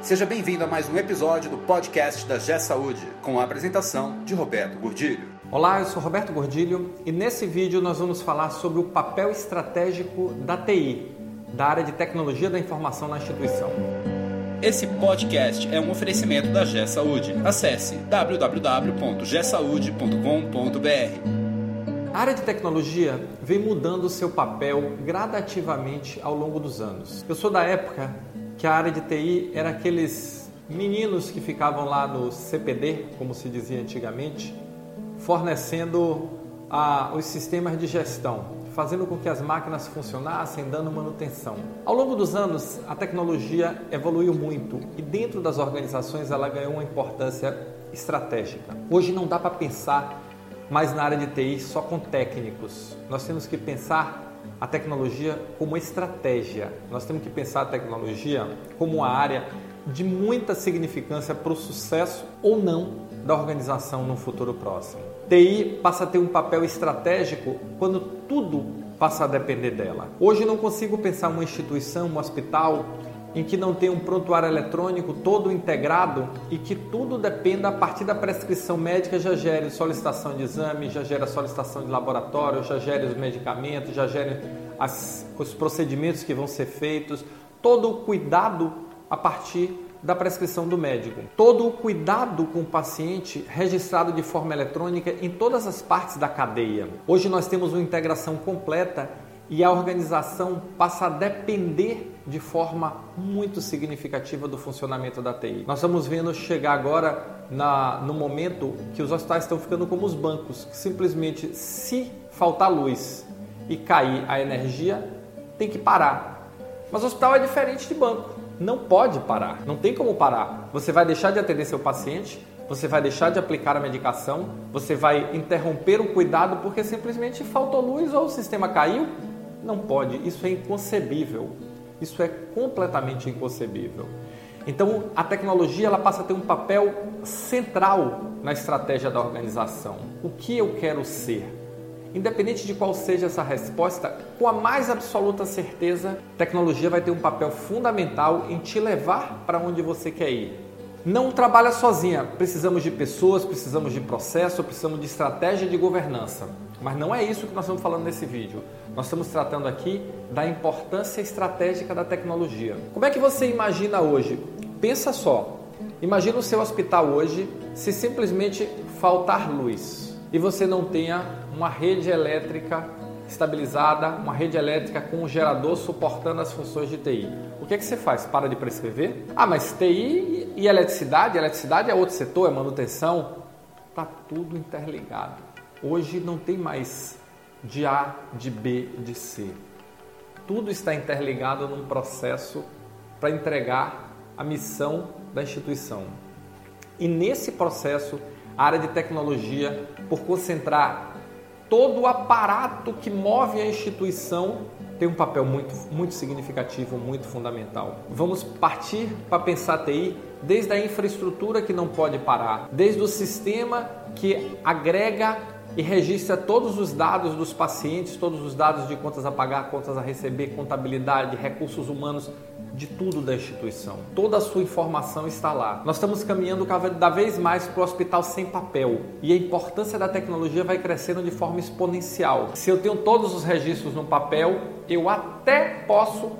Seja bem-vindo a mais um episódio do podcast da G Saúde, com a apresentação de Roberto Gordilho. Olá, eu sou Roberto Gordilho e nesse vídeo nós vamos falar sobre o papel estratégico da TI, da área de tecnologia da informação na instituição. Esse podcast é um oferecimento da G Saúde. Acesse www.gsaude.com.br. A área de tecnologia vem mudando seu papel gradativamente ao longo dos anos. Eu sou da época que a área de TI era aqueles meninos que ficavam lá no CPD, como se dizia antigamente, fornecendo os sistemas de gestão, fazendo com que as máquinas funcionassem, dando manutenção. Ao longo dos anos, a tecnologia evoluiu muito e dentro das organizações ela ganhou uma importância estratégica. Hoje não dá para pensar mais na área de TI só com técnicos. Nós temos que pensar a tecnologia como estratégia. Nós temos que pensar a tecnologia como uma área de muita significância para o sucesso ou não da organização no futuro próximo. TI passa a ter um papel estratégico quando tudo passa a depender dela. Hoje não consigo pensar uma instituição, um hospital, em que não tem um prontuário eletrônico todo integrado e que tudo dependa a partir da prescrição médica já gere solicitação de exame, já gera solicitação de laboratório, já gere os medicamentos, já gere as, os procedimentos que vão ser feitos, todo o cuidado a partir da prescrição do médico. Todo o cuidado com o paciente registrado de forma eletrônica em todas as partes da cadeia. Hoje nós temos uma integração completa e a organização passa a depender de forma muito significativa do funcionamento da TI. Nós estamos vendo chegar agora na, no momento que os hospitais estão ficando como os bancos, que simplesmente se faltar luz e cair a energia, tem que parar. Mas o hospital é diferente de banco, não pode parar, não tem como parar. Você vai deixar de atender seu paciente, você vai deixar de aplicar a medicação, você vai interromper o cuidado porque simplesmente faltou luz ou o sistema caiu não pode, isso é inconcebível. Isso é completamente inconcebível. Então, a tecnologia ela passa a ter um papel central na estratégia da organização. O que eu quero ser? Independente de qual seja essa resposta, com a mais absoluta certeza, tecnologia vai ter um papel fundamental em te levar para onde você quer ir. Não trabalha sozinha, precisamos de pessoas, precisamos de processo, precisamos de estratégia de governança. Mas não é isso que nós estamos falando nesse vídeo. Nós estamos tratando aqui da importância estratégica da tecnologia. Como é que você imagina hoje? Pensa só. Imagina o seu hospital hoje se simplesmente faltar luz e você não tenha uma rede elétrica estabilizada, uma rede elétrica com um gerador suportando as funções de TI. O que é que você faz? Para de prescrever? Ah, mas TI e eletricidade, eletricidade é outro setor, é manutenção. Está tudo interligado. Hoje não tem mais de A, de B, de C. Tudo está interligado num processo para entregar a missão da instituição. E nesse processo, a área de tecnologia, por concentrar todo o aparato que move a instituição, tem um papel muito, muito significativo, muito fundamental. Vamos partir para pensar TI desde a infraestrutura que não pode parar, desde o sistema que agrega e registra todos os dados dos pacientes, todos os dados de contas a pagar, contas a receber, contabilidade, recursos humanos, de tudo da instituição. Toda a sua informação está lá. Nós estamos caminhando cada vez mais para o hospital sem papel e a importância da tecnologia vai crescendo de forma exponencial. Se eu tenho todos os registros no papel, eu até posso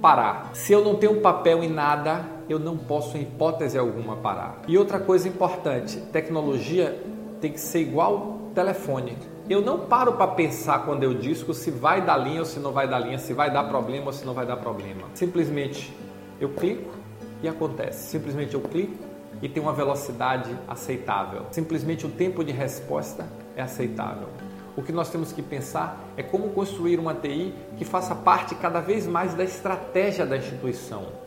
parar. Se eu não tenho papel em nada, eu não posso, em hipótese alguma, parar. E outra coisa importante: tecnologia tem que ser igual telefone. Eu não paro para pensar quando eu disco se vai dar linha ou se não vai dar linha, se vai dar problema ou se não vai dar problema. Simplesmente eu clico e acontece. Simplesmente eu clico e tem uma velocidade aceitável. Simplesmente o tempo de resposta é aceitável. O que nós temos que pensar é como construir uma TI que faça parte cada vez mais da estratégia da instituição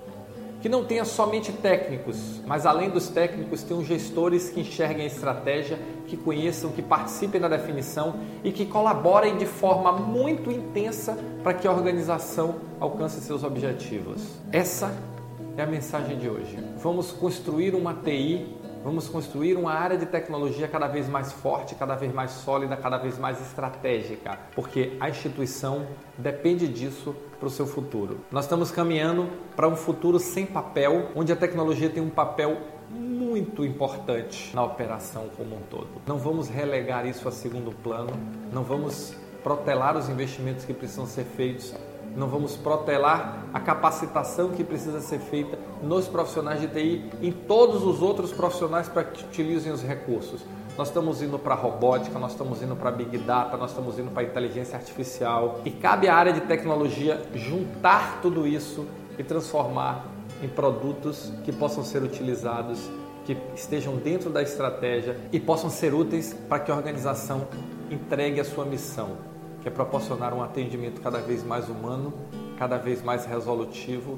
que não tenha somente técnicos, mas além dos técnicos, tenham gestores que enxerguem a estratégia, que conheçam, que participem da definição e que colaborem de forma muito intensa para que a organização alcance seus objetivos. Essa é a mensagem de hoje. Vamos construir uma TI, Vamos construir uma área de tecnologia cada vez mais forte, cada vez mais sólida, cada vez mais estratégica, porque a instituição depende disso para o seu futuro. Nós estamos caminhando para um futuro sem papel, onde a tecnologia tem um papel muito importante na operação como um todo. Não vamos relegar isso a segundo plano, não vamos protelar os investimentos que precisam ser feitos não vamos protelar a capacitação que precisa ser feita nos profissionais de TI em todos os outros profissionais para que utilizem os recursos. Nós estamos indo para robótica, nós estamos indo para Big Data, nós estamos indo para inteligência artificial e cabe à área de tecnologia juntar tudo isso e transformar em produtos que possam ser utilizados, que estejam dentro da estratégia e possam ser úteis para que a organização entregue a sua missão que é proporcionar um atendimento cada vez mais humano, cada vez mais resolutivo